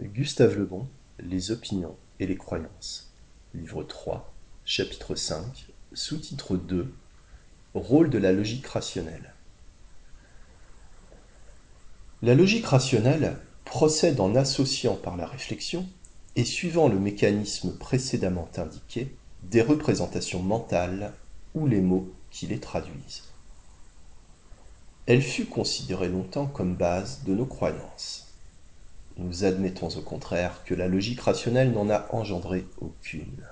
Gustave Le Bon, Les opinions et les croyances. Livre 3, chapitre 5, sous-titre 2, Rôle de la logique rationnelle. La logique rationnelle procède en associant par la réflexion et suivant le mécanisme précédemment indiqué des représentations mentales ou les mots qui les traduisent. Elle fut considérée longtemps comme base de nos croyances. Nous admettons au contraire que la logique rationnelle n'en a engendré aucune.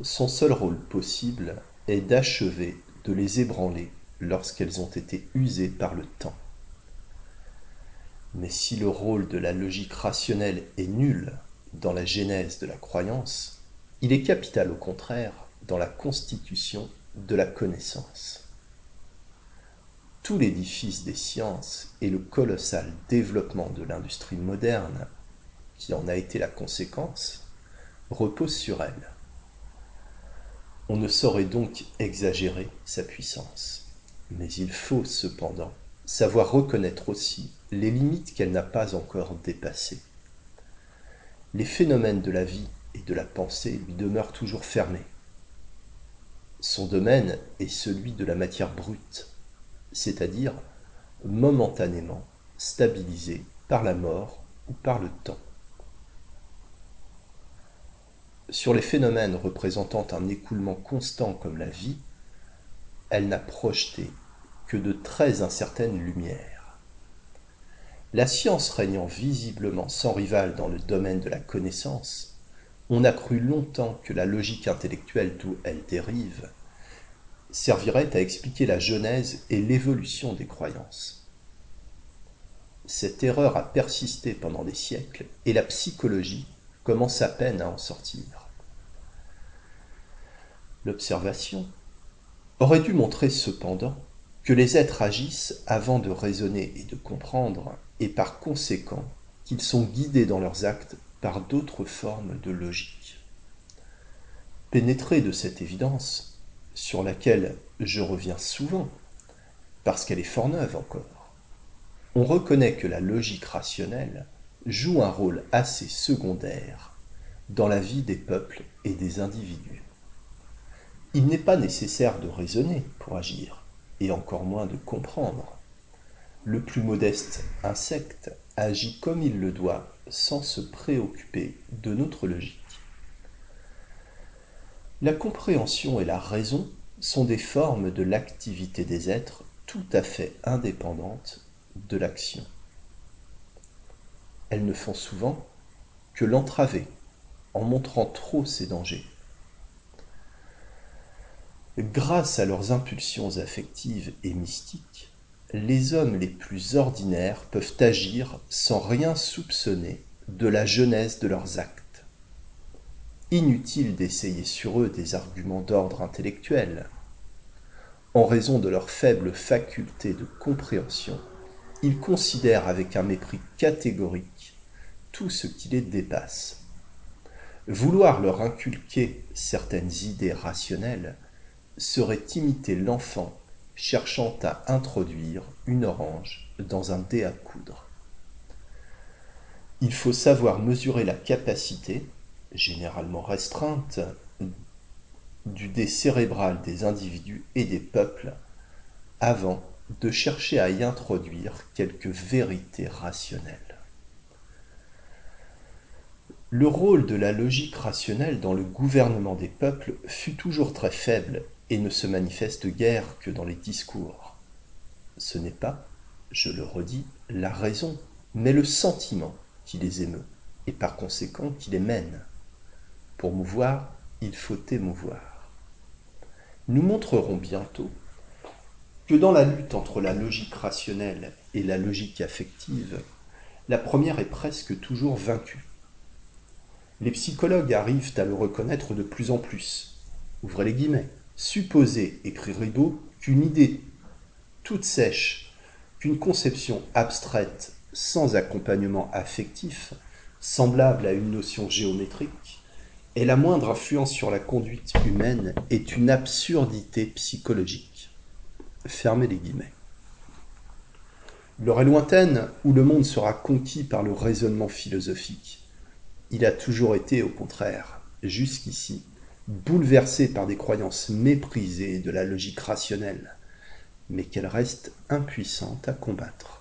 Son seul rôle possible est d'achever de les ébranler lorsqu'elles ont été usées par le temps. Mais si le rôle de la logique rationnelle est nul dans la genèse de la croyance, il est capital au contraire dans la constitution de la connaissance tout l'édifice des sciences et le colossal développement de l'industrie moderne, qui en a été la conséquence, repose sur elle. On ne saurait donc exagérer sa puissance, mais il faut cependant savoir reconnaître aussi les limites qu'elle n'a pas encore dépassées. Les phénomènes de la vie et de la pensée lui demeurent toujours fermés. Son domaine est celui de la matière brute, c'est-à-dire momentanément stabilisée par la mort ou par le temps. Sur les phénomènes représentant un écoulement constant comme la vie, elle n'a projeté que de très incertaines lumières. La science régnant visiblement sans rival dans le domaine de la connaissance, on a cru longtemps que la logique intellectuelle d'où elle dérive servirait à expliquer la genèse et l'évolution des croyances. Cette erreur a persisté pendant des siècles et la psychologie commence à peine à en sortir. L'observation aurait dû montrer cependant que les êtres agissent avant de raisonner et de comprendre, et par conséquent qu'ils sont guidés dans leurs actes par d'autres formes de logique. Pénétré de cette évidence, sur laquelle je reviens souvent, parce qu'elle est fort neuve encore. On reconnaît que la logique rationnelle joue un rôle assez secondaire dans la vie des peuples et des individus. Il n'est pas nécessaire de raisonner pour agir, et encore moins de comprendre. Le plus modeste insecte agit comme il le doit sans se préoccuper de notre logique. La compréhension et la raison sont des formes de l'activité des êtres tout à fait indépendantes de l'action. Elles ne font souvent que l'entraver en montrant trop ses dangers. Grâce à leurs impulsions affectives et mystiques, les hommes les plus ordinaires peuvent agir sans rien soupçonner de la genèse de leurs actes. Inutile d'essayer sur eux des arguments d'ordre intellectuel. En raison de leur faible faculté de compréhension, ils considèrent avec un mépris catégorique tout ce qui les dépasse. Vouloir leur inculquer certaines idées rationnelles serait imiter l'enfant cherchant à introduire une orange dans un dé à coudre. Il faut savoir mesurer la capacité généralement restreinte, du dé cérébral des individus et des peuples, avant de chercher à y introduire quelques vérités rationnelles. Le rôle de la logique rationnelle dans le gouvernement des peuples fut toujours très faible et ne se manifeste guère que dans les discours. Ce n'est pas, je le redis, la raison, mais le sentiment qui les émeut, et par conséquent qui les mène. Pour mouvoir, il faut émouvoir. Nous montrerons bientôt que dans la lutte entre la logique rationnelle et la logique affective, la première est presque toujours vaincue. Les psychologues arrivent à le reconnaître de plus en plus. Ouvrez les guillemets. Supposer, écrit Ribot, qu'une idée toute sèche, qu'une conception abstraite sans accompagnement affectif, semblable à une notion géométrique, et la moindre influence sur la conduite humaine est une absurdité psychologique. Fermez les guillemets. L'heure est lointaine où le monde sera conquis par le raisonnement philosophique. Il a toujours été, au contraire, jusqu'ici, bouleversé par des croyances méprisées de la logique rationnelle, mais qu'elle reste impuissante à combattre.